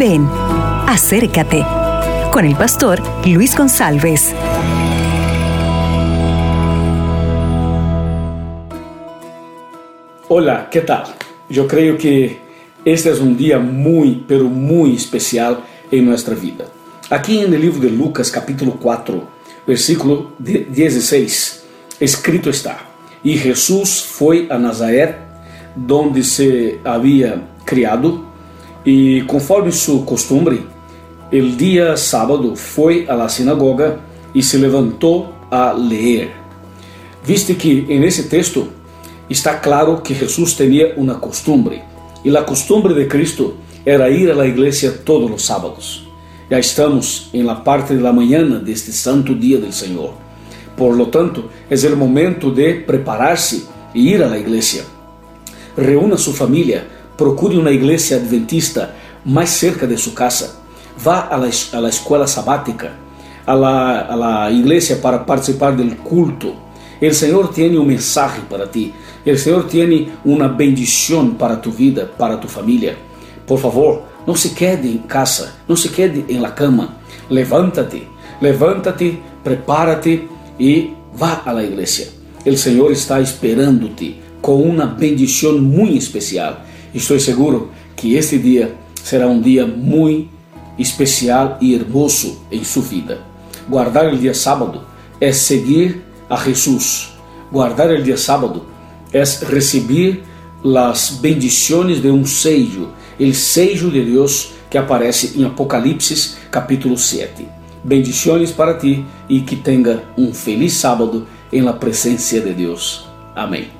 Ven, acércate con el pastor Luis González. Hola, ¿qué tal? Yo creo que este es un día muy, pero muy especial en nuestra vida. Aquí en el libro de Lucas capítulo 4, versículo 16, escrito está, y Jesús fue a Nazaret, donde se había criado, y conforme su costumbre, el día sábado a la sinagoga y se levantó a leer. Viste que en ese texto está claro que Jesús tenía una costumbre, y la costumbre de Cristo era ir a la iglesia todos los sábados. Ya estamos en la parte de la mañana de este santo día del Señor. Por lo tanto, es el momento de prepararse e ir a la iglesia. Reúna su familia, procure una iglesia adventista más cerca de su casa. Vá a la, a la escuela sabática, a la, a la iglesia para participar del culto. El Señor tiene un mensaje para ti. El Señor tiene una bendición para tu vida, para tu familia. Por favor, não se quede em casa, não se quede em la cama. Levántate, levántate, prepárate e vá à la igreja. O Senhor está esperando-te com uma bendição muito especial. Estou seguro que este dia será um dia muito especial e hermoso em sua vida. Guardar o dia sábado é seguir a Jesus. Guardar o dia sábado é receber as bendições de um sello el sello de Deus que aparece em Apocalipse capítulo 7. Bendiciones para ti e que tenha um feliz sábado em la presencia de Deus. Amém.